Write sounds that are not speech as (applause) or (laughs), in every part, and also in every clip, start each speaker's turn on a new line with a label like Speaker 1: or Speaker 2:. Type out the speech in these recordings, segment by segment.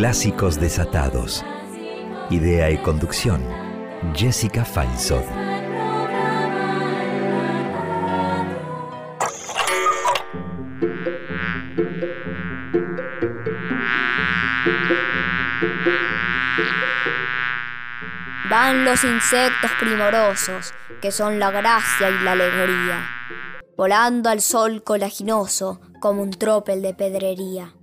Speaker 1: Clásicos desatados. Idea y conducción, Jessica Feinsod.
Speaker 2: Van los insectos primorosos, que son la gracia y la alegría, volando al sol colaginoso como un tropel de pedrería.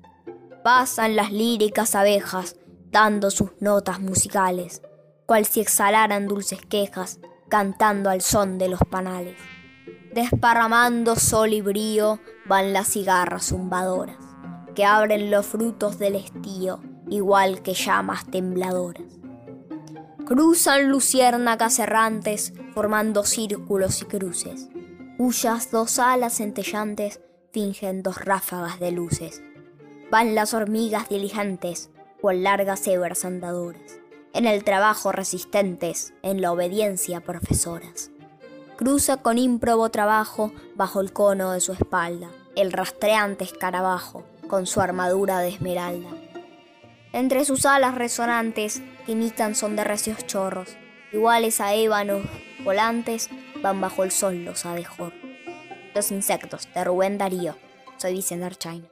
Speaker 2: Pasan las líricas abejas, dando sus notas musicales, cual si exhalaran dulces quejas, cantando al son de los panales. Desparramando sol y brío van las cigarras zumbadoras, que abren los frutos del estío, igual que llamas tembladoras. Cruzan luciérnagas errantes, formando círculos y cruces, cuyas dos alas centellantes fingen dos ráfagas de luces. Van las hormigas diligentes, cual largas hebras andadoras, en el trabajo resistentes, en la obediencia profesoras. Cruza con ímprobo trabajo bajo el cono de su espalda, el rastreante escarabajo, con su armadura de esmeralda. Entre sus alas resonantes, que imitan son de recios chorros, iguales a ébanos volantes, van bajo el sol los adejor. Los insectos, de Rubén Darío. Soy Vicente Archain.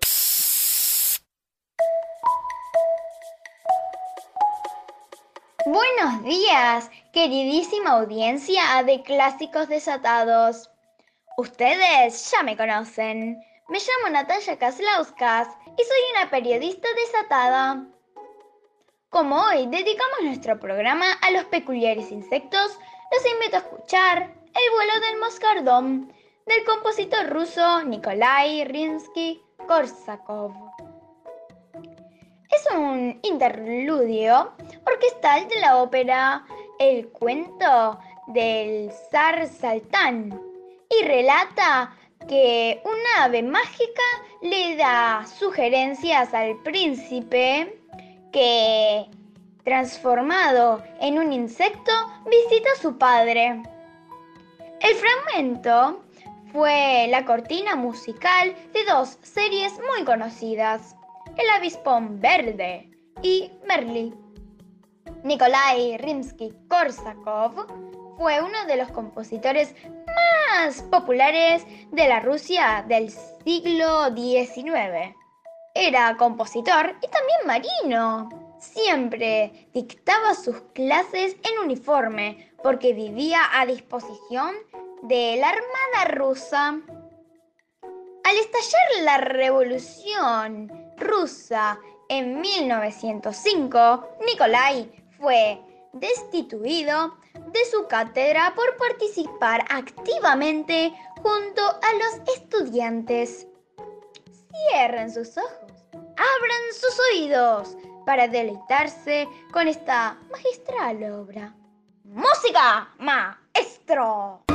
Speaker 3: Buenos días, queridísima audiencia de Clásicos Desatados. Ustedes ya me conocen. Me llamo Natalia Kaslauskas y soy una periodista desatada. Como hoy dedicamos nuestro programa a los peculiares insectos, los invito a escuchar El vuelo del moscardón del compositor ruso Nikolai Rinsky-Korsakov. Es un interludio orquestal de la ópera El cuento del zar Saltán y relata que una ave mágica le da sugerencias al príncipe que, transformado en un insecto, visita a su padre. El fragmento fue la cortina musical de dos series muy conocidas, El avispón verde y Merlí. Nikolai Rimsky-Korsakov fue uno de los compositores más populares de la Rusia del siglo XIX. Era compositor y también marino. Siempre dictaba sus clases en uniforme porque vivía a disposición de la Armada rusa. Al estallar la Revolución rusa en 1905, Nikolai fue destituido de su cátedra por participar activamente junto a los estudiantes. Cierren sus ojos, abran sus oídos para deleitarse con esta magistral obra. ¡Música, maestro!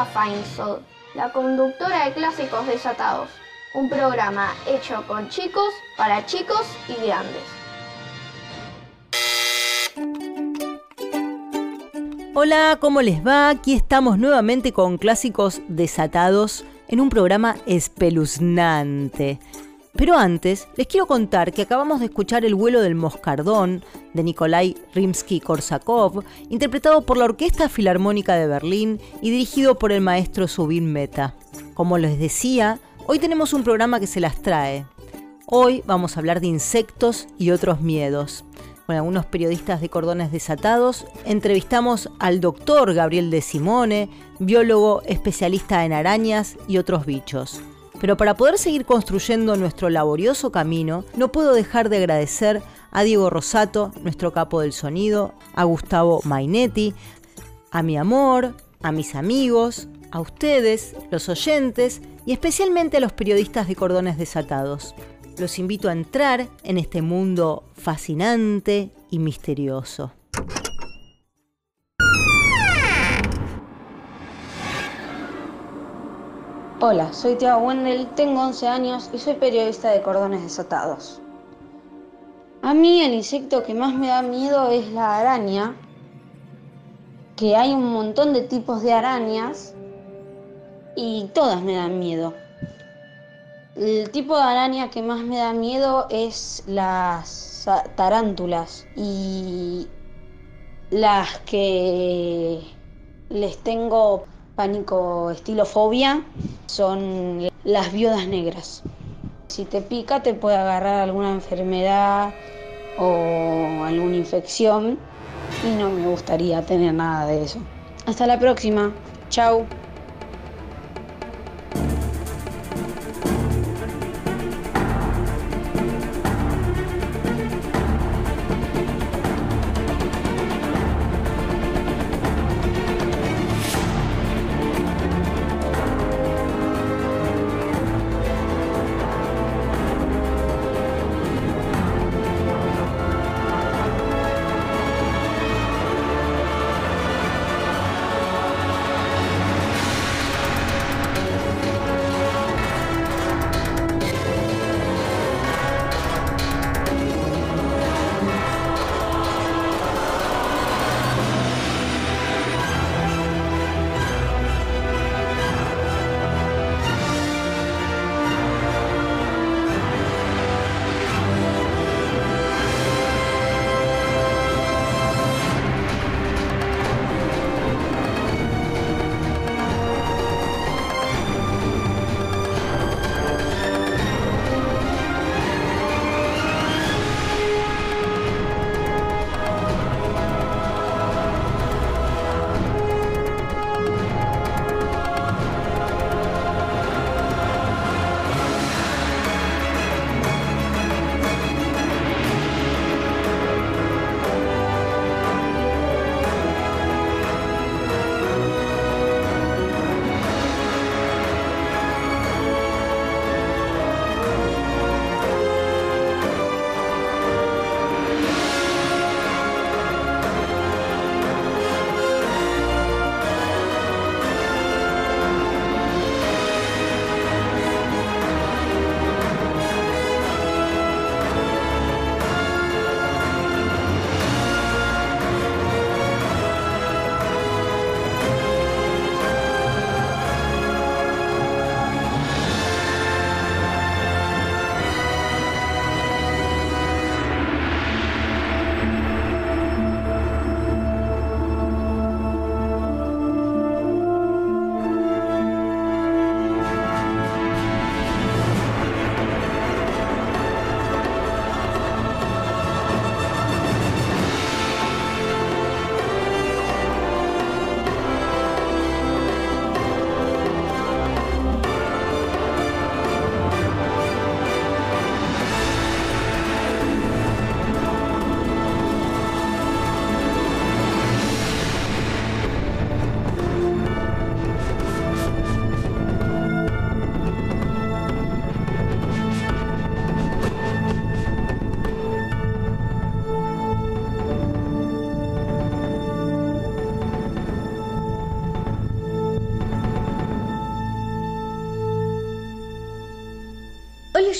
Speaker 4: Feinsold, la conductora de Clásicos Desatados, un programa hecho con chicos, para chicos y grandes.
Speaker 5: Hola, ¿cómo les va? Aquí estamos nuevamente con Clásicos Desatados en un programa espeluznante. Pero antes, les quiero contar que acabamos de escuchar El vuelo del moscardón de Nikolai Rimsky-Korsakov, interpretado por la Orquesta Filarmónica de Berlín y dirigido por el maestro Subin Meta. Como les decía, hoy tenemos un programa que se las trae. Hoy vamos a hablar de insectos y otros miedos. Con algunos periodistas de cordones desatados, entrevistamos al doctor Gabriel de Simone, biólogo especialista en arañas y otros bichos. Pero para poder seguir construyendo nuestro laborioso camino, no puedo dejar de agradecer a Diego Rosato, nuestro capo del sonido, a Gustavo Mainetti, a mi amor, a mis amigos, a ustedes, los oyentes y especialmente a los periodistas de cordones desatados. Los invito a entrar en este mundo fascinante y misterioso.
Speaker 6: Hola, soy Tiago Wendel, tengo 11 años y soy periodista de cordones desatados. A mí el insecto que más me da miedo es la araña, que hay un montón de tipos de arañas y todas me dan miedo. El tipo de araña que más me da miedo es las tarántulas y las que les tengo pánico estilofobia son las viudas negras. Si te pica te puede agarrar alguna enfermedad o alguna infección y no me gustaría tener nada de eso. Hasta la próxima. Chao.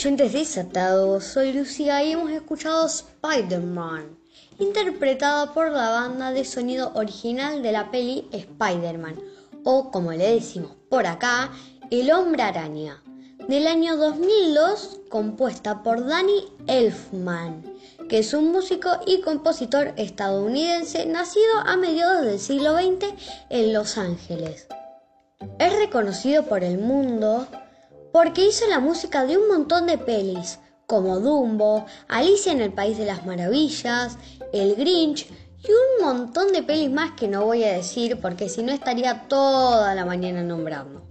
Speaker 7: Oyentes desatados, soy Lucía y hemos escuchado Spider-Man, interpretada por la banda de sonido original de la peli Spider-Man, o como le decimos por acá, El Hombre Araña, del año 2002, compuesta por Danny Elfman, que es un músico y compositor estadounidense nacido a mediados del siglo XX en Los Ángeles. Es reconocido por el mundo porque hizo la música de un montón de pelis, como Dumbo, Alicia en el País de las Maravillas, El Grinch y un montón de pelis más que no voy a decir porque si no estaría toda la mañana nombrando.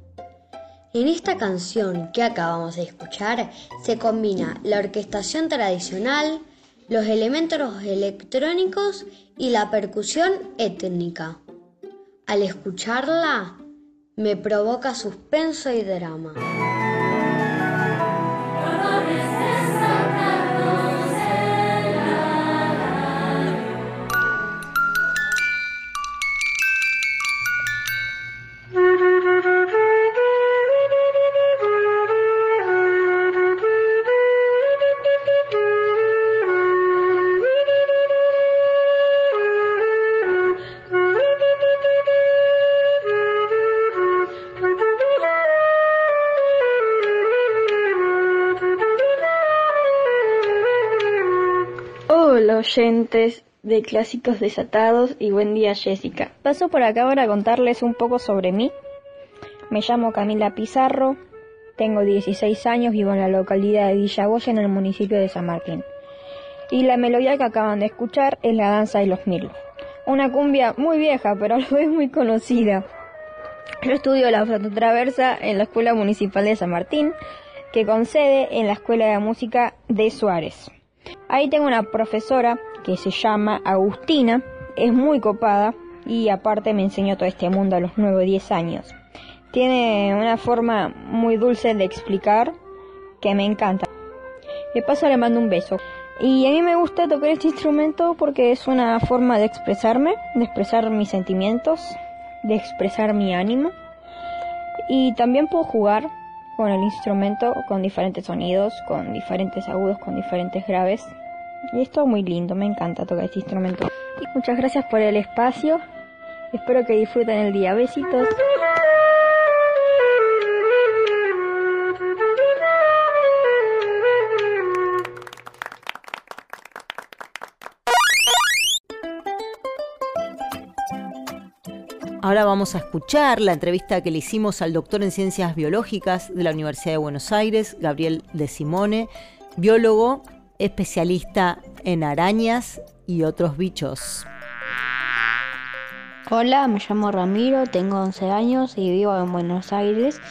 Speaker 7: En esta canción que acabamos de escuchar se combina la orquestación tradicional, los elementos electrónicos y la percusión étnica. Al escucharla, me provoca suspenso y drama.
Speaker 8: Oyentes de Clásicos Desatados y buen día Jessica. Paso por acá para contarles un poco sobre mí. Me llamo Camila Pizarro, tengo 16 años, vivo en la localidad de Villagoya en el municipio de San Martín. Y la melodía que acaban de escuchar es la danza de los Mirlos. Una cumbia muy vieja, pero (laughs) a la vez muy conocida. Yo estudio la flauta traversa en la Escuela Municipal de San Martín, que concede en la Escuela de Música de Suárez. Ahí tengo una profesora que se llama Agustina, es muy copada y aparte me enseñó todo este mundo a los 9 o 10 años. Tiene una forma muy dulce de explicar que me encanta. De paso le mando un beso. Y a mí me gusta tocar este instrumento porque es una forma de expresarme, de expresar mis sentimientos, de expresar mi ánimo. Y también puedo jugar con el instrumento con diferentes sonidos, con diferentes agudos, con diferentes graves. Y es todo muy lindo, me encanta tocar este instrumento. Muchas gracias por el espacio. Espero que disfruten el día. Besitos.
Speaker 5: Ahora vamos a escuchar la entrevista que le hicimos al doctor en Ciencias Biológicas de la Universidad de Buenos Aires, Gabriel De Simone, biólogo, especialista en arañas y otros bichos.
Speaker 9: Hola, me llamo Ramiro, tengo 11 años y vivo en Buenos Aires.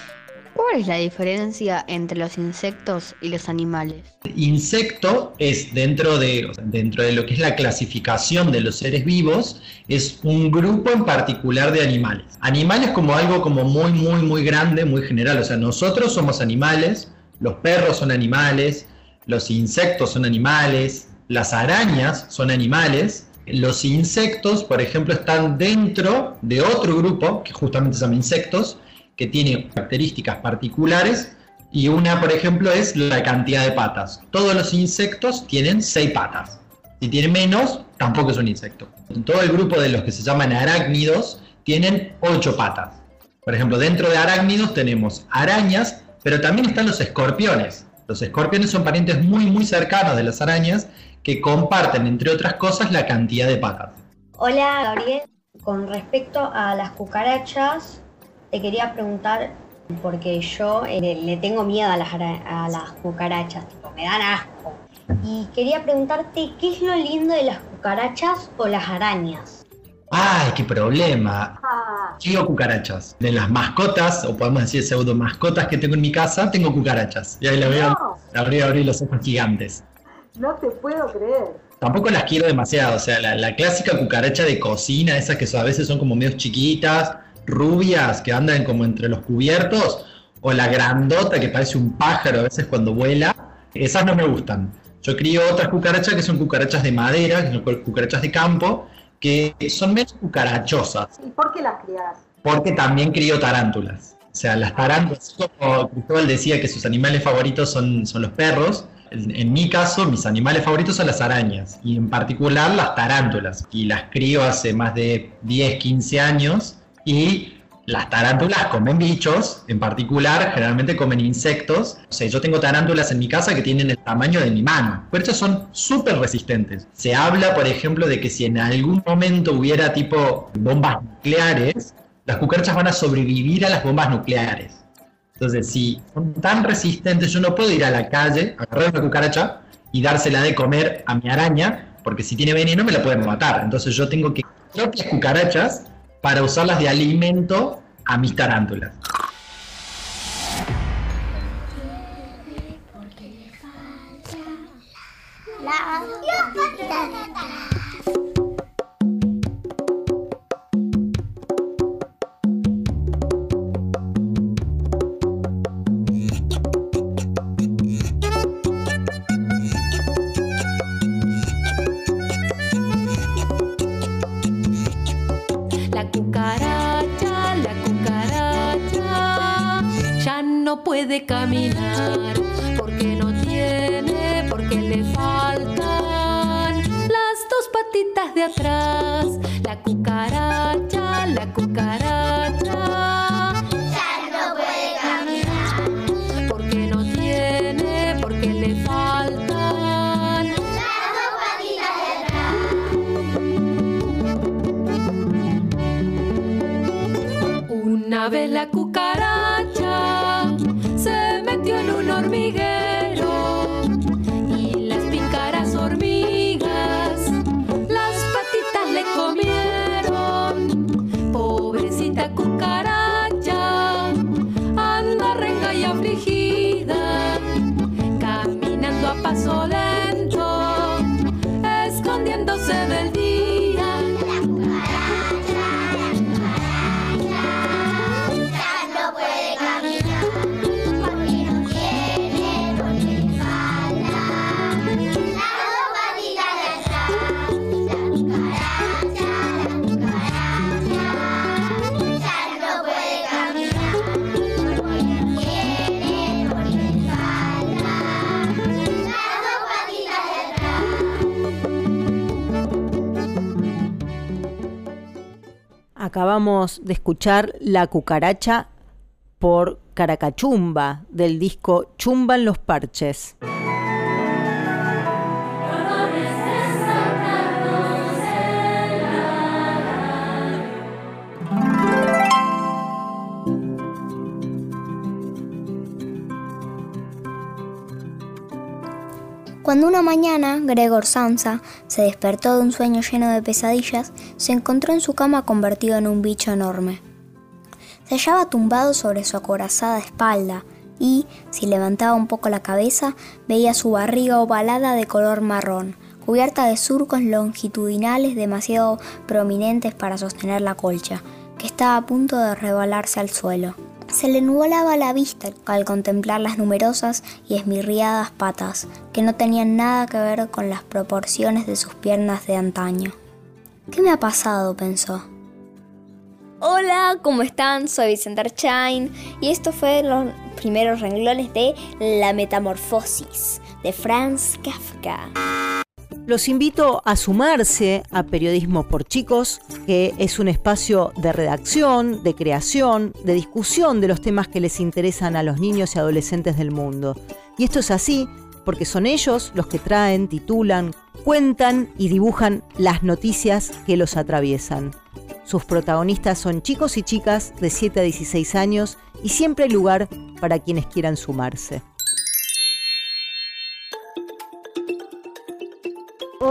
Speaker 10: ¿Cuál es la diferencia entre los insectos y los animales?
Speaker 11: Insecto es dentro de, dentro de lo que es la clasificación de los seres vivos, es un grupo en particular de animales. Animales como algo como muy, muy, muy grande, muy general. O sea, nosotros somos animales, los perros son animales, los insectos son animales, las arañas son animales. Los insectos, por ejemplo, están dentro de otro grupo, que justamente se llama insectos, que tiene características particulares y una, por ejemplo, es la cantidad de patas. Todos los insectos tienen seis patas. Si tienen menos, tampoco es un insecto. Todo el grupo de los que se llaman arácnidos tienen ocho patas. Por ejemplo, dentro de arácnidos tenemos arañas, pero también están los escorpiones. Los escorpiones son parientes muy, muy cercanos de las arañas que comparten, entre otras cosas, la cantidad de patas.
Speaker 7: Hola, Gabriel. Con respecto a las cucarachas, te quería preguntar, porque yo eh, le tengo miedo a las, a las cucarachas, me dan asco. Y quería preguntarte, ¿qué es lo lindo de las cucarachas o las arañas?
Speaker 11: ¡Ay, qué problema!
Speaker 7: Ah.
Speaker 11: Tengo cucarachas. De las mascotas, o podemos decir pseudo mascotas que tengo en mi casa, tengo cucarachas. Y ahí la veo,
Speaker 12: No.
Speaker 11: abrí, abrí los ojos gigantes.
Speaker 12: No te puedo creer.
Speaker 11: Tampoco las quiero demasiado, o sea, la, la clásica cucaracha de cocina, esas que a veces son como medio chiquitas, rubias, que andan como entre los cubiertos, o la grandota que parece un pájaro a veces cuando vuela, esas no me gustan. Yo crío otras cucarachas que son cucarachas de madera, que son cu- cucarachas de campo, que son menos cucarachosas,
Speaker 12: ¿Y por qué las criás?
Speaker 11: porque también crío tarántulas. O sea, las tarántulas, como Cristóbal decía que sus animales favoritos son, son los perros, en, mi caso, mis animales favoritos son las arañas y en particular las tarántulas. Y las crío hace más de 10, 15 años y las tarántulas comen bichos, en particular generalmente comen insectos. O sea, yo tengo tarántulas en mi casa que tienen el tamaño de mi mano, pero estas son súper resistentes. Se habla, por ejemplo, de que si en algún momento hubiera tipo bombas nucleares, las cucarachas van a sobrevivir a las bombas nucleares. Entonces, si son tan resistentes, yo no puedo ir a la calle, agarrar una cucaracha y dársela de comer a mi araña, porque si tiene veneno me la pueden matar. Entonces yo tengo que propias cucarachas para usarlas de alimento a mis tarántulas.
Speaker 5: Acabamos de escuchar La cucaracha por Caracachumba del disco Chumban los parches.
Speaker 2: Cuando una mañana Gregor Samsa se despertó de un sueño lleno de pesadillas, se encontró en su cama convertido en un bicho enorme. Se hallaba tumbado sobre su acorazada espalda y, si levantaba un poco la cabeza, veía su barriga ovalada de color marrón, cubierta de surcos longitudinales demasiado prominentes para sostener la colcha, que estaba a punto de rebalarse al suelo. Se le nublaba la vista al contemplar las numerosas y esmirriadas patas, que no tenían nada que ver con las proporciones de sus piernas de antaño. ¿Qué me ha pasado? pensó. Hola, ¿cómo están? Soy Vicente Archain y esto fue los primeros renglones de La Metamorfosis de Franz Kafka.
Speaker 5: Los invito a sumarse a Periodismo por Chicos, que es un espacio de redacción, de creación, de discusión de los temas que les interesan a los niños y adolescentes del mundo. Y esto es así porque son ellos los que traen, titulan, cuentan y dibujan las noticias que los atraviesan. Sus protagonistas son chicos y chicas de 7 a 16 años y siempre hay lugar para quienes quieran sumarse.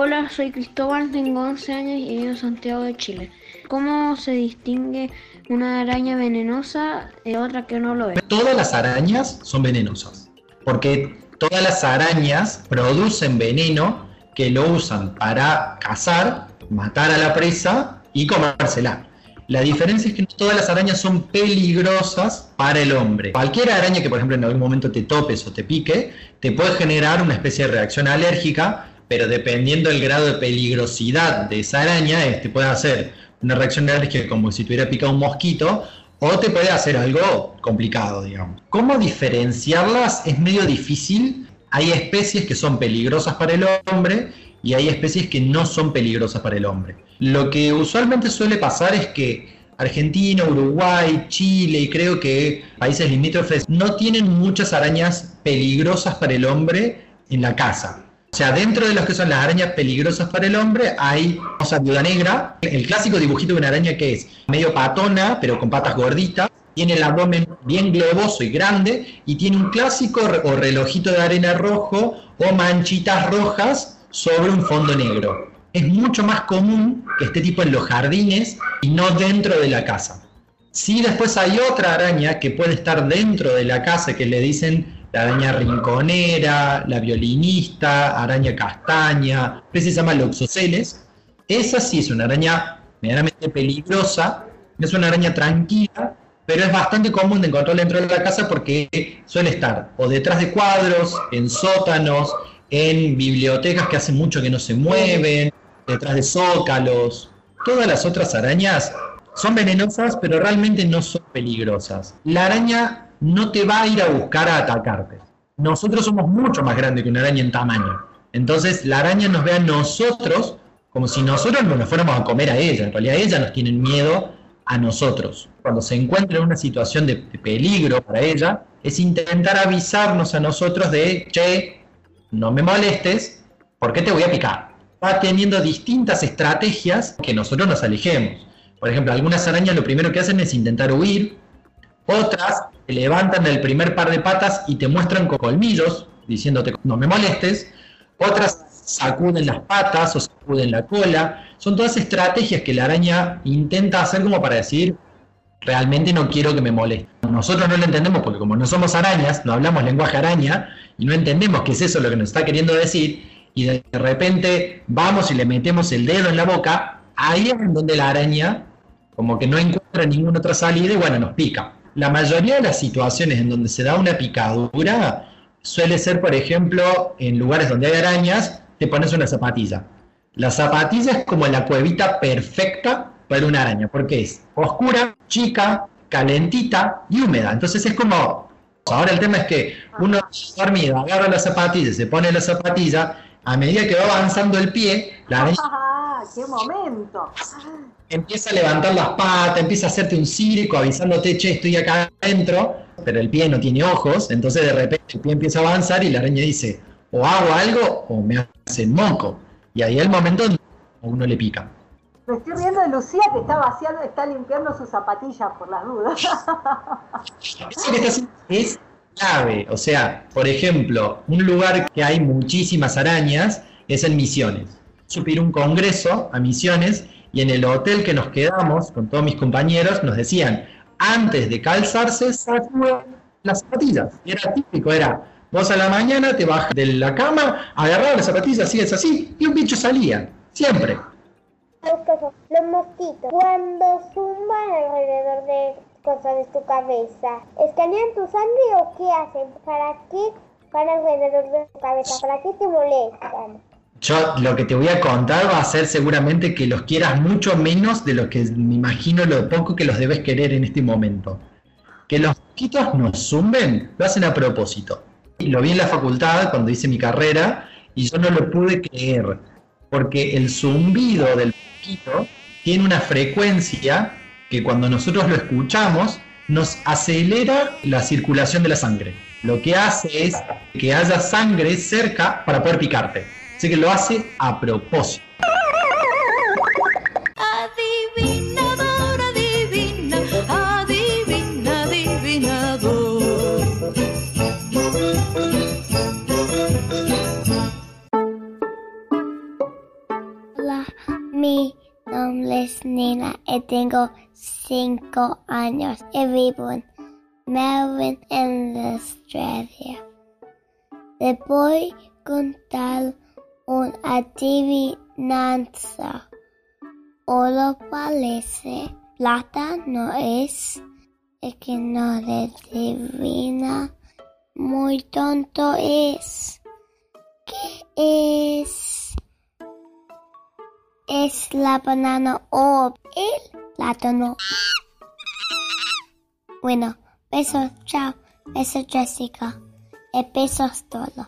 Speaker 13: Hola, soy Cristóbal, tengo 11 años y vivo en Santiago de Chile. ¿Cómo se distingue una araña venenosa de otra que no lo es?
Speaker 11: Todas las arañas son venenosas, porque todas las arañas producen veneno que lo usan para cazar, matar a la presa y comérsela. La diferencia es que no todas las arañas son peligrosas para el hombre. Cualquier araña que, por ejemplo, en algún momento te topes o te pique, te puede generar una especie de reacción alérgica pero dependiendo del grado de peligrosidad de esa araña, este puede hacer una reacción alérgica como si tuviera picado un mosquito, o te puede hacer algo complicado, digamos. ¿Cómo diferenciarlas? Es medio difícil. Hay especies que son peligrosas para el hombre y hay especies que no son peligrosas para el hombre. Lo que usualmente suele pasar es que Argentina, Uruguay, Chile y creo que países limítrofes no tienen muchas arañas peligrosas para el hombre en la casa. O sea, dentro de los que son las arañas peligrosas para el hombre hay cosa viuda negra, el clásico dibujito de una araña que es medio patona, pero con patas gorditas, tiene el abdomen bien globoso y grande y tiene un clásico o relojito de arena rojo o manchitas rojas sobre un fondo negro. Es mucho más común que esté tipo en los jardines y no dentro de la casa. Sí, después hay otra araña que puede estar dentro de la casa que le dicen la araña rinconera, la violinista, araña castaña, se llama Loxoceles. Esa sí es una araña medianamente peligrosa, es una araña tranquila, pero es bastante común de encontrarla dentro de la casa porque suele estar o detrás de cuadros, en sótanos, en bibliotecas que hace mucho que no se mueven, detrás de zócalos. Todas las otras arañas son venenosas, pero realmente no son peligrosas. La araña no te va a ir a buscar a atacarte. Nosotros somos mucho más grandes que una araña en tamaño. Entonces la araña nos ve a nosotros como si nosotros no nos fuéramos a comer a ella. En realidad ella nos tiene miedo a nosotros. Cuando se encuentra en una situación de, peligro para ella, es intentar avisarnos a nosotros de, che, no me molestes, porque te voy a picar. Va teniendo distintas estrategias que nosotros nos alejemos. Por ejemplo, algunas arañas lo primero que hacen es intentar huir, otras te levantan el primer par de patas y te muestran con colmillos, diciéndote no me molestes. Otras sacuden las patas o sacuden la cola. Son todas estrategias que la araña intenta hacer como para decir, realmente no quiero que me moleste. Nosotros no lo entendemos porque como no somos arañas, no hablamos lenguaje araña y no entendemos qué es eso lo que nos está queriendo decir y de repente vamos y le metemos el dedo en la boca, ahí es donde la araña como que no encuentra ninguna otra salida y bueno, nos pica la mayoría de las situaciones en donde se da una picadura suele ser, por ejemplo, en lugares donde hay arañas, te pones una zapatilla. La zapatilla es como la cuevita perfecta para una araña, porque es oscura, chica, calentita y húmeda. Entonces es como, ahora el tema es que uno dormido agarra la zapatilla, se pone la zapatilla, a medida que va avanzando el pie, la araña... (laughs)
Speaker 12: ¡Ah, qué momento!
Speaker 11: empieza a levantar las patas, empieza a hacerte un circo avisándote, che, estoy acá adentro, pero el pie no tiene ojos, entonces de repente el pie empieza a avanzar y la araña dice, o hago algo o me hacen moco. Y ahí es el momento donde a uno le pica.
Speaker 12: Me estoy viendo de Lucía que está vaciando, está limpiando sus zapatillas por las dudas. (laughs)
Speaker 11: Eso que está haciendo es clave. O sea, por ejemplo, un lugar que hay muchísimas arañas es en Misiones. Supir un congreso a Misiones y en el hotel que nos quedamos con todos mis compañeros nos decían, antes de calzarse, sacuden las zapatillas. Y era típico, era, vos a la mañana te bajas de la cama, agarrabas las zapatillas, así es así, y un bicho salía, siempre.
Speaker 14: Los mosquitos, cuando zumban alrededor de cosas de tu cabeza, ¿escanean tu sangre o qué hacen? ¿Para qué van alrededor de tu cabeza? ¿Para qué te molestan?
Speaker 11: Yo lo que te voy a contar va a ser seguramente que los quieras mucho menos de lo que me imagino lo poco que los debes querer en este momento. Que los mosquitos nos zumben, lo hacen a propósito. Y lo vi en la facultad cuando hice mi carrera y yo no lo pude creer, porque el zumbido del mosquito tiene una frecuencia que cuando nosotros lo escuchamos nos acelera la circulación de la sangre. Lo que hace es que haya sangre cerca para poder picarte. Así que lo hace a propósito.
Speaker 15: Adivinador, adivina, adivina, adivinador.
Speaker 14: Hola, mi nombre es Nina y tengo cinco años y vivo en Melbourne, en Australia. Le voy a contar una adivinanza. Oro parece, plata no es, el que no le adivina, muy tonto es. ¿Qué es? Es la banana o el plátano. Bueno, besos, chao. Besos, Jessica. Y besos todos.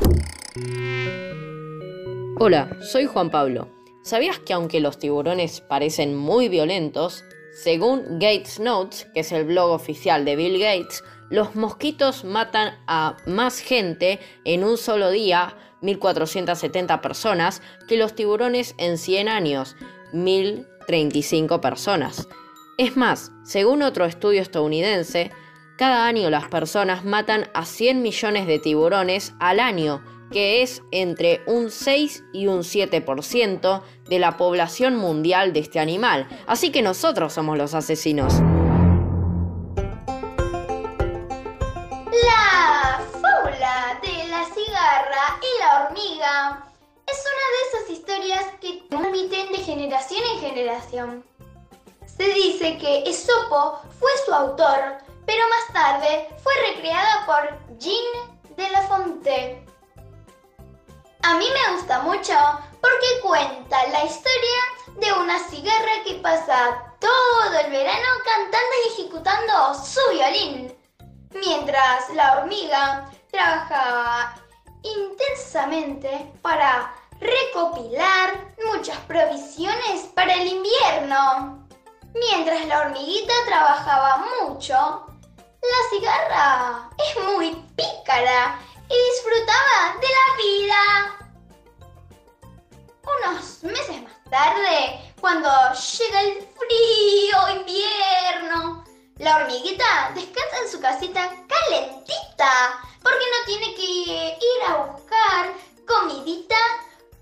Speaker 16: Hola, soy Juan Pablo. ¿Sabías que aunque los tiburones parecen muy violentos, según Gates Notes, que es el blog oficial de Bill Gates, los mosquitos matan a más gente en un solo día, 1.470 personas, que los tiburones en 100 años, 1.035 personas. Es más, según otro estudio estadounidense, cada año las personas matan a 100 millones de tiburones al año, que es entre un 6 y un 7% de la población mundial de este animal. Así que nosotros somos los asesinos.
Speaker 3: La fábula de la cigarra y la hormiga es una de esas historias que transmiten de generación en generación. Se dice que Esopo fue su autor, pero más tarde fue recreada por Jean de La Fontaine. A mí me gusta mucho porque cuenta la historia de una cigarra que pasa todo el verano cantando y ejecutando su violín, mientras la hormiga trabaja intensamente para recopilar muchas provisiones para el invierno. Mientras la hormiguita trabajaba mucho, la cigarra es muy pícara y disfrutaba de la vida. Unos meses más tarde, cuando llega el frío invierno, la hormiguita descansa en su casita calentita porque no tiene que ir a buscar comidita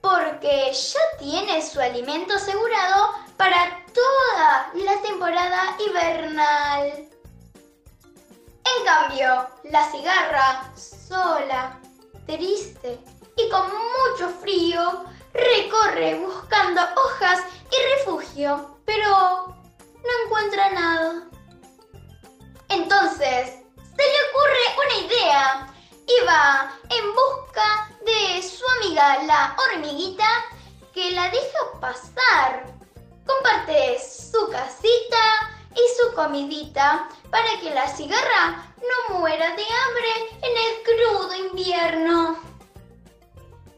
Speaker 3: porque ya tiene su alimento asegurado para toda la temporada invernal. En cambio, la cigarra, sola, triste y con mucho frío, recorre buscando hojas y refugio, pero no encuentra nada. Entonces, se le ocurre una idea y va en busca de su amiga la hormiguita que la deja pasar. Comparte su casita y su comidita para que la cigarra no muera de hambre en el crudo invierno.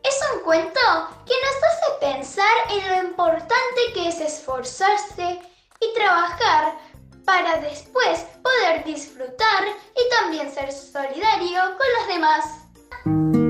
Speaker 3: Es un cuento que nos hace pensar en lo importante que es esforzarse y trabajar para después poder disfrutar y también ser solidario con los demás.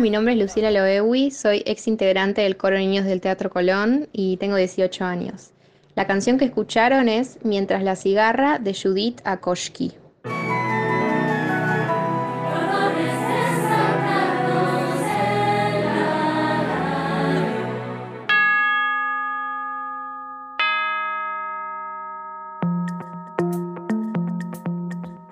Speaker 17: Mi nombre es Lucila Loewi, soy ex integrante del coro Niños del Teatro Colón y tengo 18 años. La canción que escucharon es Mientras la cigarra de Judith Akoshki.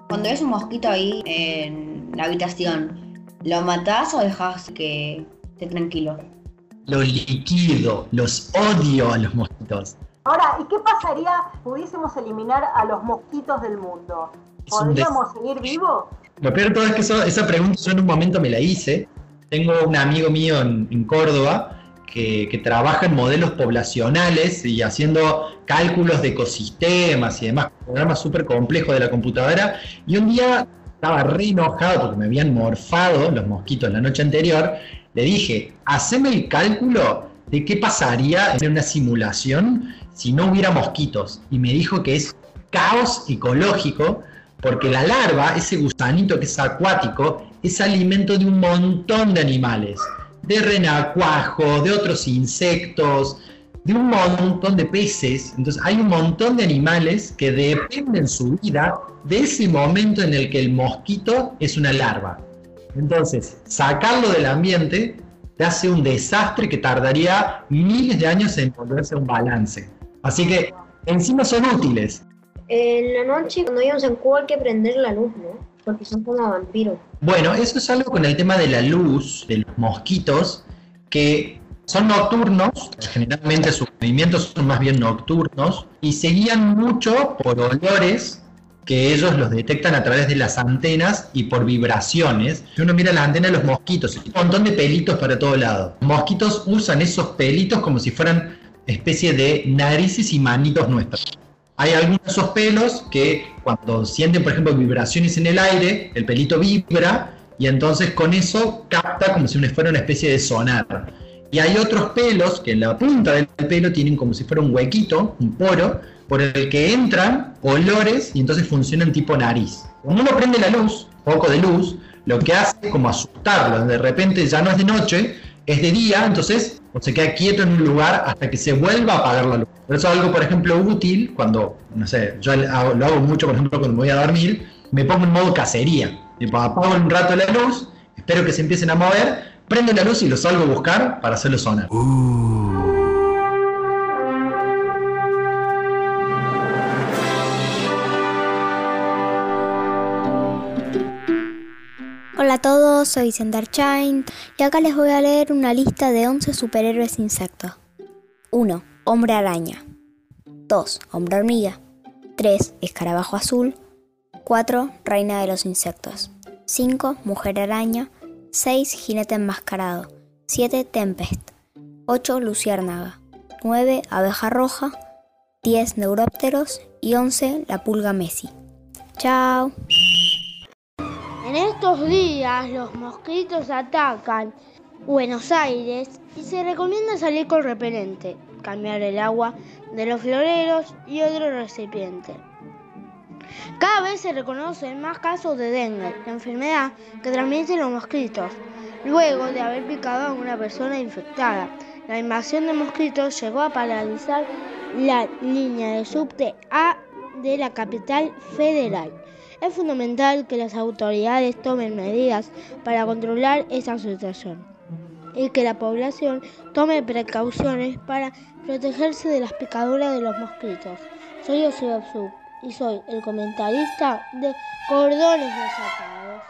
Speaker 18: Cuando ves un mosquito ahí en la habitación, ¿Lo matás o dejás que esté tranquilo?
Speaker 11: Los liquido, los odio a los mosquitos.
Speaker 12: Ahora, ¿y qué pasaría si pudiésemos eliminar a los mosquitos del mundo?
Speaker 11: Un
Speaker 12: ¿Podríamos seguir vivos?
Speaker 11: Lo peor de todo es que eso- esa pregunta yo en un momento me la hice. Tengo un amigo mío en, en Córdoba que, que trabaja en modelos poblacionales y haciendo cálculos de ecosistemas y demás, programas súper complejos de la computadora. Y un día estaba re enojado porque me habían morfado los mosquitos la noche anterior. Le dije, haceme el cálculo de qué pasaría en una simulación si no hubiera mosquitos. Y me dijo que es caos ecológico porque la larva, ese gusanito que es acuático, es alimento de un montón de animales, de renacuajos, de otros insectos, de un montón de peces. Entonces hay un montón de animales que dependen su vida de ese momento en el que el mosquito es una larva. Entonces, sacarlo del ambiente te hace un desastre que tardaría miles de años en volverse a un balance. Así que encima son útiles.
Speaker 19: En la noche, cuando íbamos en cubo, hay que prender la luz, ¿no? Porque son como vampiros.
Speaker 11: Bueno, eso es algo con el tema de la luz, de los mosquitos, que son nocturnos, generalmente sus movimientos son más bien nocturnos, y se guían mucho por olores que ellos los detectan a través de las antenas y por vibraciones. Si uno mira la antena de los mosquitos, un montón de pelitos para todo lado. Mosquitos usan esos pelitos como si fueran especie de narices y manitos nuestras. Hay algunos de esos pelos que cuando sienten, por ejemplo, vibraciones en el aire, el pelito vibra y entonces con eso capta como si fuera una especie de sonar. Y hay otros pelos que en la punta del pelo tienen como si fuera un huequito, un poro, por el que entran olores y entonces funcionan tipo nariz. Cuando uno prende la luz, poco de luz, lo que hace es como asustarlo. De repente ya no es de noche, es de día, entonces se queda quieto en un lugar hasta que se vuelva a apagar la luz. Por eso algo, por ejemplo, útil, cuando, no sé, yo lo hago mucho, por ejemplo, cuando voy a dormir, me pongo en modo cacería. Tipo, apago un rato la luz, espero que se empiecen a mover, prendo la luz y los salgo a buscar para hacerlo sonar.
Speaker 2: Hola a todos, soy Sender Chain y acá les voy a leer una lista de 11 superhéroes insectos. 1. Hombre araña. 2. Hombre hormiga. 3. Escarabajo azul. 4. Reina de los insectos. 5. Mujer araña. 6. Jinete enmascarado. 7. Tempest. 8. Luciérnaga. 9. Abeja roja. 10. Neurópteros. Y 11. La pulga Messi. Chao.
Speaker 20: En estos días los mosquitos atacan Buenos Aires y se recomienda salir con repelente, cambiar el agua de los floreros y otro recipiente. Cada vez se reconocen más casos de dengue, la enfermedad que transmiten los mosquitos, luego de haber picado a una persona infectada. La invasión de mosquitos llegó a paralizar la línea de subte A de la capital federal. Es fundamental que las autoridades tomen medidas para controlar esta situación y que la población tome precauciones para protegerse de las picaduras de los mosquitos. Soy Sub y soy el comentarista de Cordones Desatados.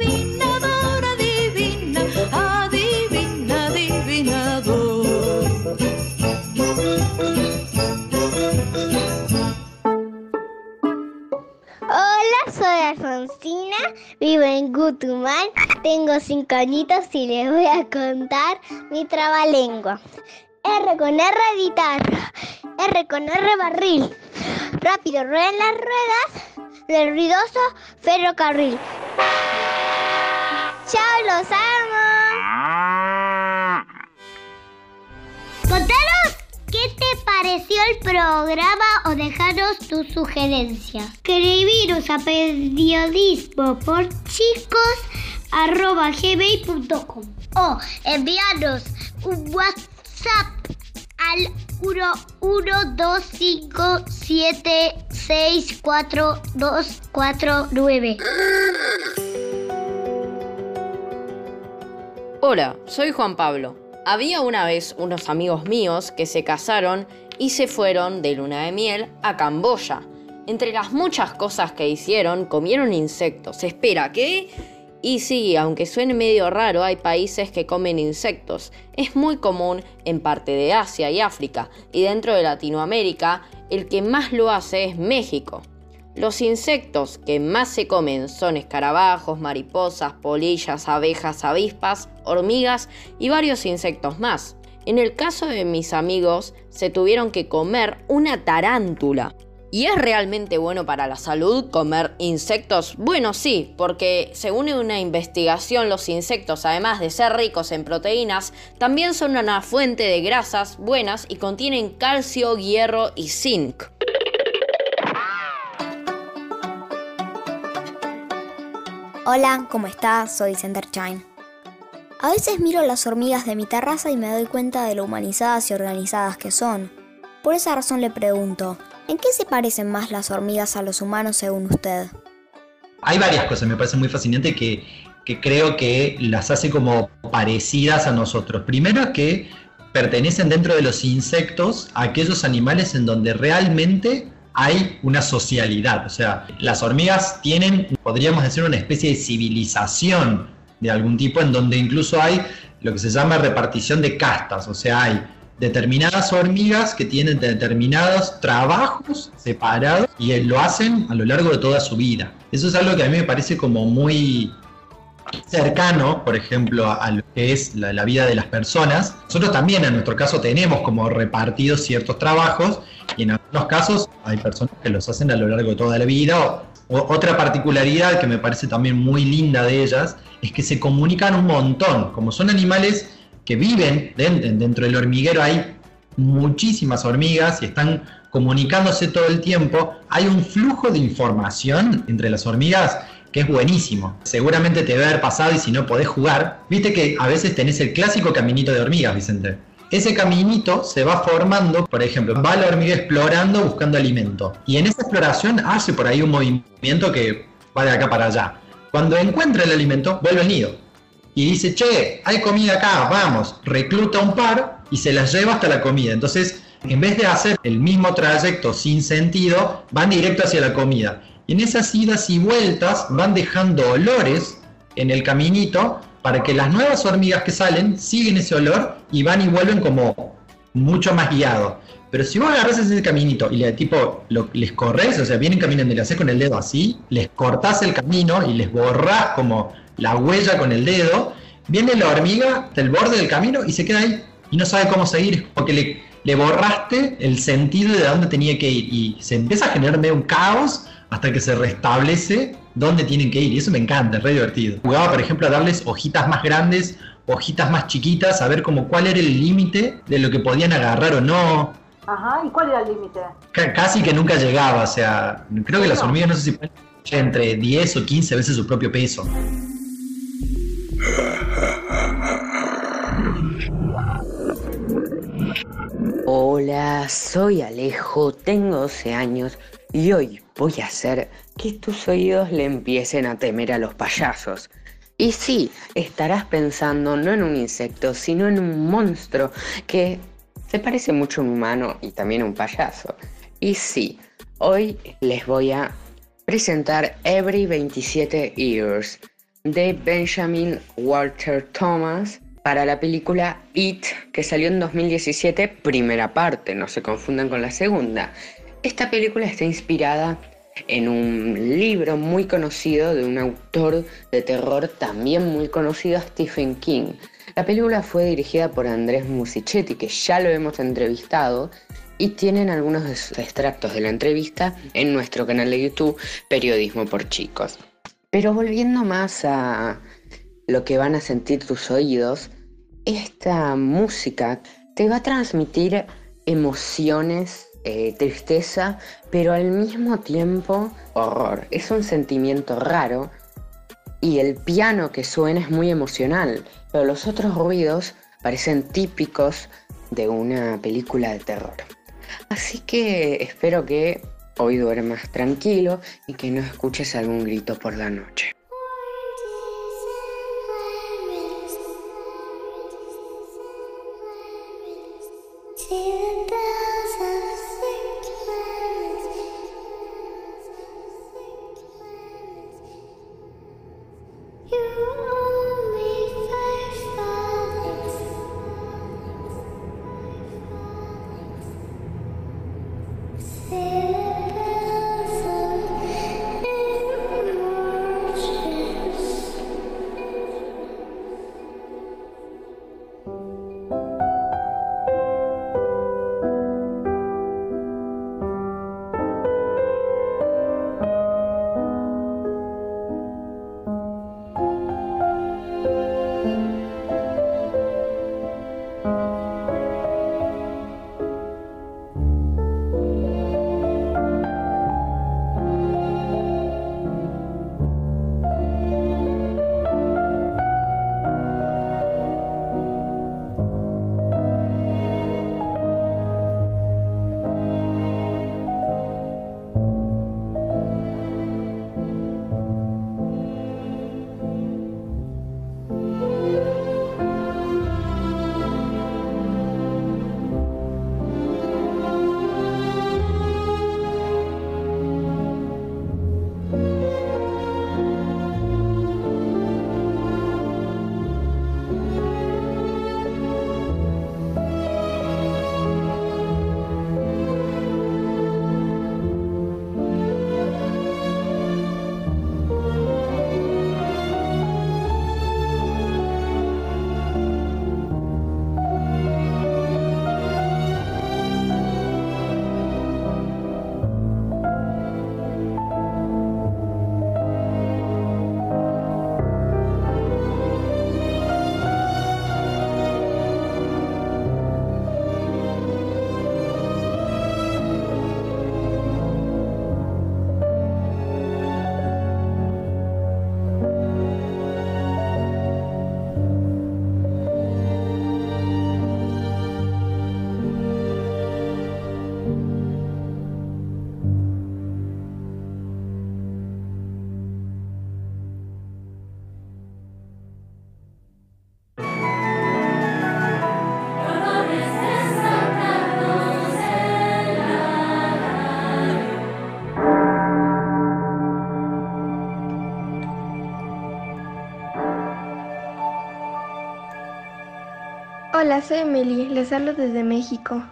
Speaker 15: Adivinador, adivina, adivina, adivinador.
Speaker 14: Hola, soy Alfonsina, vivo en Gutumán, tengo cinco añitos y les voy a contar mi trabalengua. R con R guitarra, R con R barril, rápido ruedan las ruedas del ruidoso ferrocarril. ¡Chao, los amo! Contanos qué te pareció el programa o dejaros tus sugerencias. Escribiros a periodismo por chicos arroba gmail.com o enviarnos un WhatsApp al 11257642249.
Speaker 16: Hola, soy Juan Pablo. Había una vez unos amigos míos que se casaron y se fueron de luna de miel a Camboya. Entre las muchas cosas que hicieron, comieron insectos. Espera, ¿qué? Y sí, aunque suene medio raro, hay países que comen insectos. Es muy común en parte de Asia y África, y dentro de Latinoamérica, el que más lo hace es México. Los insectos que más se comen son escarabajos, mariposas, polillas, abejas, avispas, hormigas y varios insectos más. En el caso de mis amigos, se tuvieron que comer una tarántula. ¿Y es realmente bueno para la salud comer insectos? Bueno, sí, porque según una investigación los insectos, además de ser ricos en proteínas, también son una fuente de grasas buenas y contienen calcio, hierro y zinc.
Speaker 2: Hola, ¿cómo estás? Soy Centerchine. A veces miro las hormigas de mi terraza y me doy cuenta de lo humanizadas y organizadas que son. Por esa razón le pregunto, ¿en qué se parecen más las hormigas a los humanos según usted?
Speaker 11: Hay varias cosas, me parece muy fascinante que, que creo que las hace como parecidas a nosotros. Primero que pertenecen dentro de los insectos a aquellos animales en donde realmente hay una socialidad. O sea, las hormigas tienen, podríamos decir, una especie de civilización de algún tipo en donde incluso hay lo que se llama repartición de castas. O sea, hay determinadas hormigas que tienen determinados trabajos separados y lo hacen a lo largo de toda su vida. Eso es algo que a mí me parece como muy cercano, por ejemplo, a, lo que es la, vida de las personas. Nosotros también en nuestro caso tenemos como repartidos ciertos trabajos y en algunos casos hay personas que los hacen a lo largo de toda la vida. Otra particularidad que me parece también muy linda de ellas es que se comunican un montón. Como son animales que viven dentro del hormiguero, hay muchísimas hormigas y están comunicándose todo el tiempo. Hay un flujo de información entre las hormigas que es buenísimo. Seguramente te debe haber pasado y si no podés jugar, viste que a veces tenés el clásico caminito de hormigas, Vicente. Ese caminito se va formando, por ejemplo, va la hormiga explorando buscando alimento. Y en esa exploración hace por ahí un movimiento que va de acá para allá. Cuando encuentra el alimento, vuelve al nido. Y dice, che, hay comida acá, vamos, recluta un par y se las lleva hasta la comida. Entonces, en vez de hacer el mismo trayecto sin sentido, van directo hacia la comida. Y en esas idas y vueltas van dejando olores en el caminito para que las nuevas hormigas que salen siguen ese olor y van y vuelven como mucho más guiados. Pero si vos agarras ese caminito y le, tipo, lo, les corres, o sea, vienen caminando y le haces con el dedo así, les cortás el camino y les borrás como la huella con el dedo, viene la hormiga del borde del camino y se queda ahí y no sabe cómo seguir porque le, le borraste el sentido de dónde tenía que ir y se empieza a generar medio un caos hasta que se restablece dónde tienen que ir. Y eso me encanta, es re divertido. Jugaba, por ejemplo, a darles hojitas más grandes, hojitas más chiquitas, a ver como cuál era el límite de lo que podían agarrar o no.
Speaker 12: Ajá, ¿y cuál era el límite?
Speaker 11: Casi que nunca llegaba, o sea, creo que las hormigas no sé si pueden entre 10 o 15 veces su propio peso.
Speaker 21: Hola, soy Alejo, tengo 12 años y hoy voy a hacer que tus oídos le empiecen a temer a los payasos. Y sí, estarás pensando no en un insecto, sino en un monstruo que se parece mucho a un humano y también a un payaso. Y sí, hoy les voy a presentar Every 27 Years de Benjamin Walter Thomas para la película It, que salió en 2017, primera parte, no se confundan con la segunda. Esta película está inspirada en un libro muy conocido de un autor de terror también muy conocido, Stephen King. La película fue dirigida por Andrés Musichetti, que ya lo hemos entrevistado, y tienen algunos extractos de la entrevista en nuestro canal de YouTube, Periodismo por Chicos. Pero volviendo más a lo que van a sentir tus oídos, esta música te va a transmitir emociones eh, tristeza, pero al mismo tiempo horror. Es un sentimiento raro y el piano que suena es muy emocional, pero los otros ruidos parecen típicos de una película de terror. Así que espero que hoy duermas tranquilo y que no escuches algún grito por la noche.
Speaker 22: Hola, soy Emily, les hablo desde México.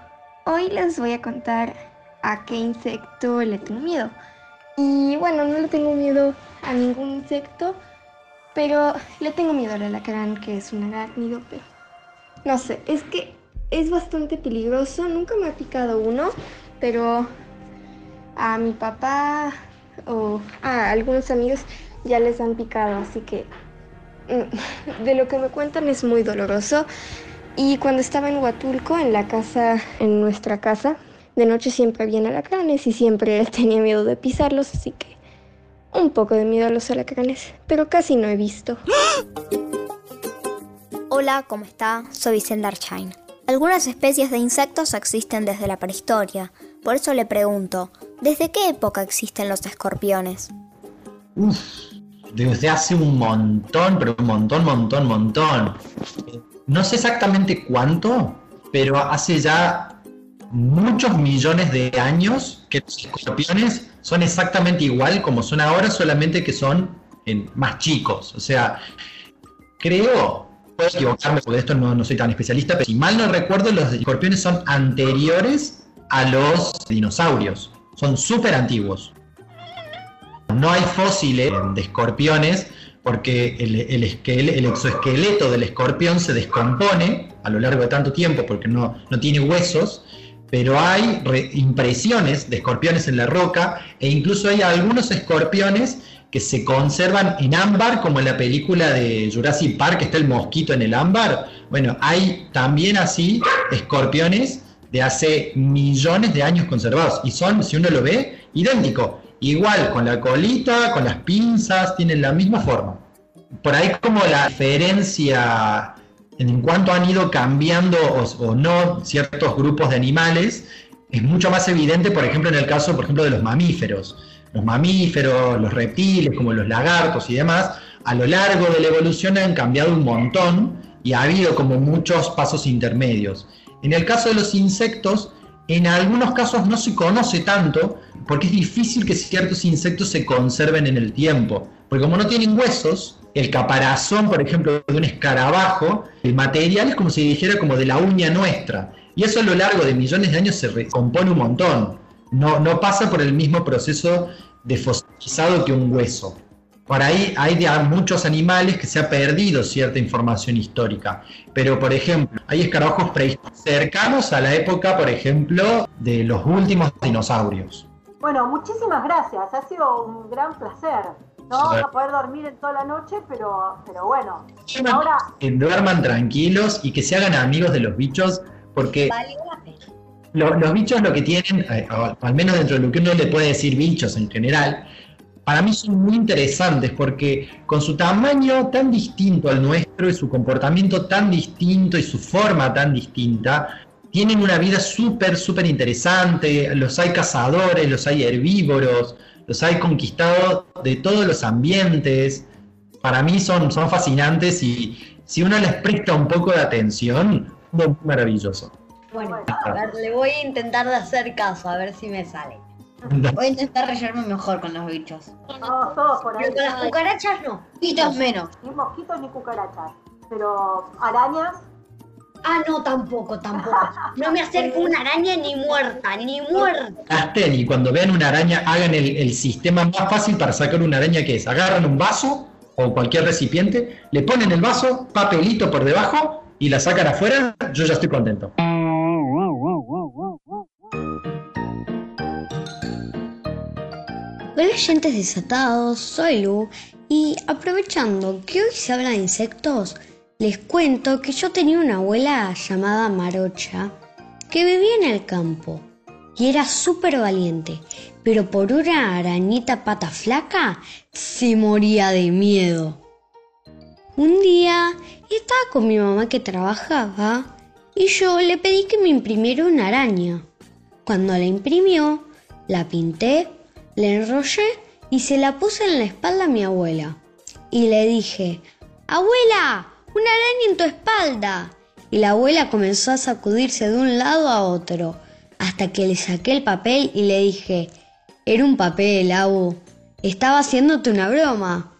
Speaker 22: Hoy les voy a contar a qué insecto le tengo miedo. Y bueno, no le tengo miedo a ningún insecto, pero le tengo miedo al alacrán, que es un arácnido, pero no sé, es que es bastante peligroso. Nunca me ha picado uno, pero a mi papá o a algunos amigos ya les han picado, así que mm, (laughs) de lo que me cuentan es muy doloroso. Y cuando estaba en Huatulco, en la casa, en nuestra casa, de noche siempre había alacranes y siempre (laughs) tenía miedo de pisarlos, así que un poco de miedo a los alacranes, pero casi no he visto. (gasps)
Speaker 2: Hola, ¿cómo está? Soy Vicente Archain. Algunas especies de insectos existen desde la prehistoria, por eso le pregunto, ¿desde qué época existen los escorpiones?
Speaker 11: Uf, desde hace un montón, pero un montón, montón, montón. No sé exactamente cuánto, pero hace ya muchos millones de años que los escorpiones son exactamente igual como son ahora, solamente que son en, más chicos. O sea, creo, puedo equivocarme porque esto no, no soy tan especialista, pero si mal no recuerdo, los escorpiones son anteriores a los dinosaurios. Son súper antiguos. No hay fósiles de escorpiones porque el, el esquel- el exoesqueleto del escorpión se descompone a lo largo de tanto tiempo porque no, no tiene huesos, pero hay re- impresiones de escorpiones en la roca e incluso hay algunos escorpiones que se conservan en ámbar, como en la película de Jurassic Park, que está el mosquito en el ámbar. Bueno, hay también así escorpiones de hace millones de años conservados y son, si uno lo ve, idéntico. Igual, con la colita, con las pinzas, tienen la misma forma. Por ahí como la diferencia en cuanto han ido cambiando o, o no ciertos grupos de animales, es mucho más evidente, por ejemplo, en el caso, por ejemplo, de los mamíferos. Los mamíferos, los reptiles, como los lagartos y demás, a lo largo de la evolución han cambiado un montón y ha habido como muchos pasos intermedios. En el caso de los insectos, en algunos casos no se conoce tanto porque es difícil que ciertos insectos se conserven en el tiempo. Porque como no tienen huesos, el caparazón, por ejemplo, de un escarabajo, el material es como si dijera como de la uña nuestra. Y eso a lo largo de millones de años se recompone un montón. No, no pasa por el mismo proceso de fosilizado que un hueso. Por ahí hay de muchos animales que se ha perdido cierta información histórica. Pero, por ejemplo, hay escarabajos prehistóricos cercanos a la época, por ejemplo, de los últimos dinosaurios.
Speaker 12: Bueno, muchísimas gracias. Ha sido un gran placer. No vamos a poder dormir en toda la noche, pero, pero bueno. Ahora,
Speaker 11: Que duerman tranquilos y que se hagan amigos de los bichos, porque lo- los bichos lo que tienen, eh, o al menos dentro de lo que uno le puede decir bichos en general, para mí son muy interesantes porque con su tamaño tan distinto al nuestro y su comportamiento tan distinto y su forma tan distinta, tienen una vida súper, súper interesante. Los hay cazadores, los hay herbívoros, los hay conquistados de todos los ambientes. Para mí son, son fascinantes y si uno les presta un poco de atención, es maravilloso.
Speaker 7: Bueno, a ver, le voy a intentar de hacer caso, a ver si me sale. (laughs) Voy a intentar rellenarme mejor con los bichos.
Speaker 12: todos, todos por ahí.
Speaker 7: Pero con las cucarachas no. Mosquitos menos.
Speaker 12: Ni mosquitos ni cucarachas. Pero arañas.
Speaker 7: Ah, no, tampoco, tampoco. No me acerco a una araña ni muerta, ni muerta.
Speaker 11: Gasten y cuando vean una araña, hagan el, el sistema más fácil para sacar una araña que es, agarran un vaso o cualquier recipiente, le ponen el vaso, papelito por debajo y la sacan afuera, yo ya estoy contento.
Speaker 7: Hola oyentes desatados, soy Lu y aprovechando que hoy se habla de insectos, les cuento que yo tenía una abuela llamada Marocha que vivía en el campo y era súper valiente, pero por una arañita pata flaca se moría de miedo. Un día estaba con mi mamá que trabajaba y yo le pedí que me imprimiera una araña. Cuando la imprimió, la pinté, la enrollé y se la puse en la espalda a mi abuela. Y le dije, abuela, una araña en tu espalda. Y la abuela comenzó a sacudirse de un lado a otro, hasta que le saqué el papel y le dije, era un papel, abu, estaba haciéndote una broma.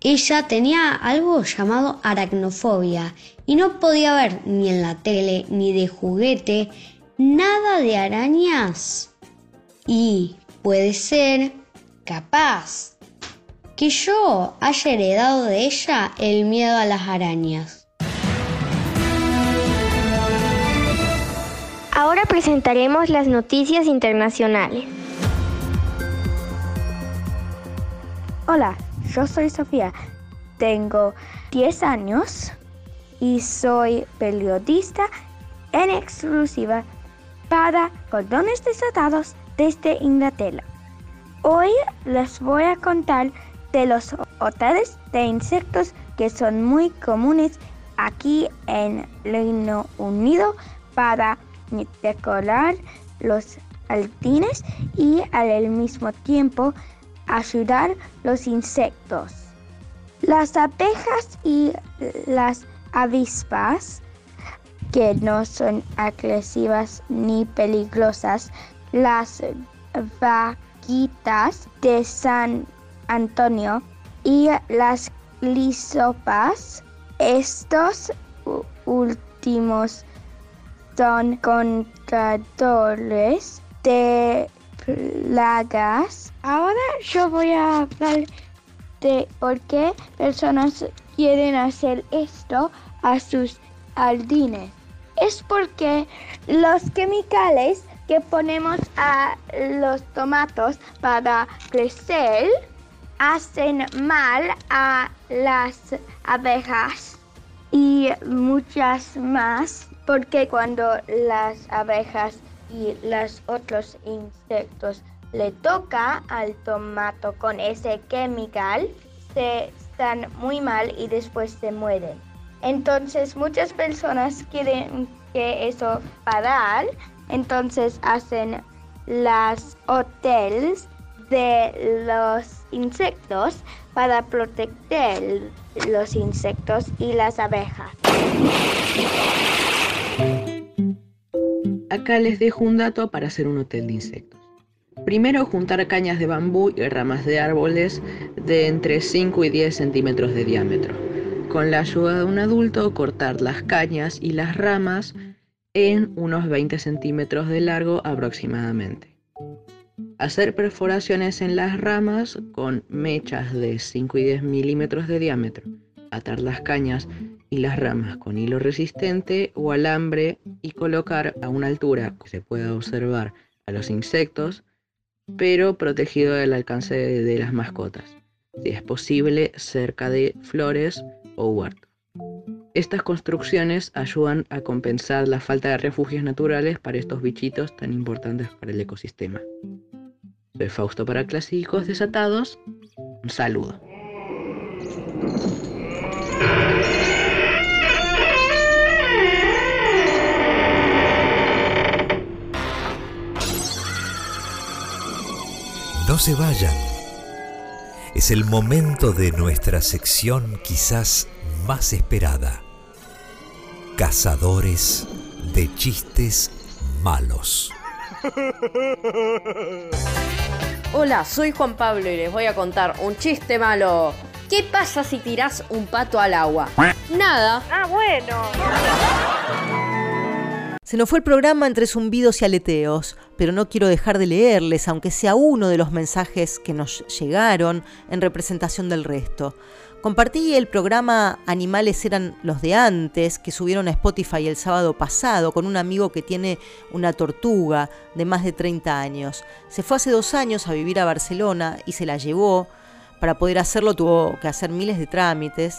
Speaker 7: Ella tenía algo llamado aracnofobia y no podía ver ni en la tele ni de juguete nada de arañas. Y puede ser, capaz, que yo haya heredado de ella el miedo a las arañas.
Speaker 3: Ahora presentaremos las noticias internacionales. Hola, yo soy Sofía. Tengo 10 años y soy periodista en exclusiva para cordones desatados desde Inglaterra. Hoy les voy a contar de los hoteles de insectos que son muy comunes aquí en Reino Unido para decorar los jardines y al mismo tiempo ayudar los insectos. Las abejas y las avispas, que no son agresivas ni peligrosas, las vaquitas de San Antonio y las lisopas. Estos últimos son contadores de plagas. Ahora yo voy a hablar de por qué personas quieren hacer esto a sus jardines. Es porque los químicos que ponemos a los tomatos para crecer hacen mal a las abejas y muchas más porque cuando las abejas y los otros insectos le toca al tomato con ese químico, se están muy mal y después se mueren. Entonces muchas personas quieren que eso parar, entonces hacen las hoteles de los insectos para proteger los insectos y las abejas.
Speaker 23: Acá les dejo un dato para hacer un hotel de insectos. Primero, juntar cañas de bambú y ramas de árboles de entre 5 y 10 centímetros de diámetro. Con la ayuda de un adulto, cortar las cañas y las ramas en unos 20 centímetros de largo aproximadamente. Hacer perforaciones en las ramas con mechas de 5 y 10 milímetros de diámetro. Atar las cañas y las ramas con hilo resistente o alambre y colocar a una altura que se pueda observar a los insectos, pero protegido del alcance de, las mascotas, si es posible cerca de flores o huertos. Estas construcciones ayudan a compensar la falta de refugios naturales para estos bichitos tan importantes para el ecosistema. Soy Fausto para Clásicos Desatados. Un saludo.
Speaker 24: No se vayan. Es el momento de nuestra sección quizás más esperada. Cazadores de chistes malos.
Speaker 16: Hola, soy Juan Pablo y les voy a contar un chiste malo. ¿Qué pasa si tirás un pato al agua? Nada.
Speaker 3: Ah, bueno.
Speaker 5: Se nos fue el programa entre zumbidos y aleteos, pero no quiero dejar de leerles, aunque sea uno de los mensajes que nos llegaron en representación del resto. Compartí el programa Animales eran los de antes, que subieron a Spotify el sábado pasado con un amigo que tiene una tortuga de más de 30 años. Se fue hace dos años a vivir a Barcelona y se la llevó. Para poder hacerlo tuvo que hacer miles de trámites.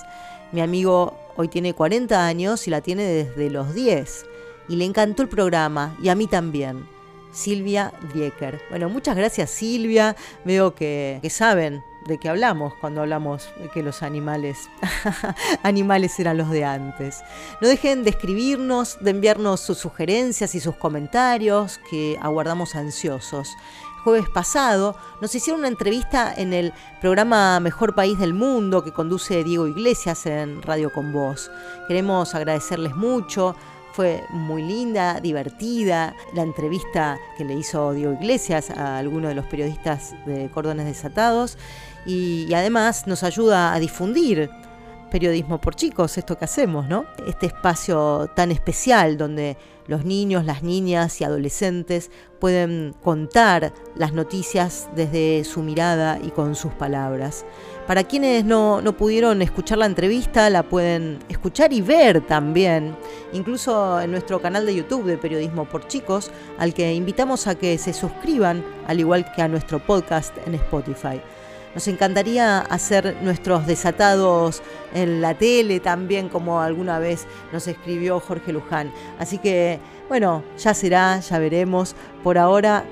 Speaker 5: Mi amigo hoy tiene 40 años y la tiene desde los 10 y le encantó el programa y a mí también. Silvia Diecker. Bueno, muchas gracias Silvia. Veo que, saben de qué hablamos cuando hablamos de que los animales, (laughs) animales eran los de antes. No dejen de escribirnos, de enviarnos sus sugerencias y sus comentarios, que aguardamos ansiosos. Jueves pasado nos hicieron una entrevista en el programa Mejor País del Mundo que conduce Diego Iglesias en Radio Con Voz. Queremos agradecerles mucho fue muy linda, divertida. La entrevista que le hizo Diego Iglesias a alguno de los periodistas de Cordones Desatados. Y, además nos ayuda a difundir Periodismo por Chicos, esto que hacemos, ¿no? Este espacio tan especial donde los niños, las niñas y adolescentes pueden contar las noticias desde su mirada y con sus palabras. Para quienes no, no, pudieron escuchar la entrevista, la pueden escuchar y ver también, incluso en nuestro canal de YouTube de Periodismo por Chicos, al que invitamos a que se suscriban, al igual que a nuestro podcast en Spotify. Nos encantaría hacer nuestros desatados en la tele también, como alguna vez nos escribió Jorge Luján. Así que, bueno, ya será, ya veremos. Por ahora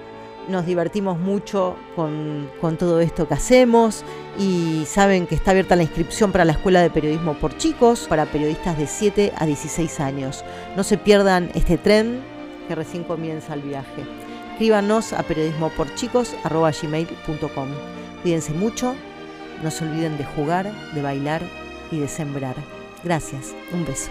Speaker 5: nos divertimos mucho con, todo esto que hacemos y saben que está abierta la inscripción para la Escuela de Periodismo por Chicos, para periodistas de 7 a 16 años. No se pierdan este tren que recién comienza el viaje. Escríbanos a periodismoporchicos.com. Cuídense mucho, no se olviden de jugar, de bailar y de sembrar. Gracias, un beso.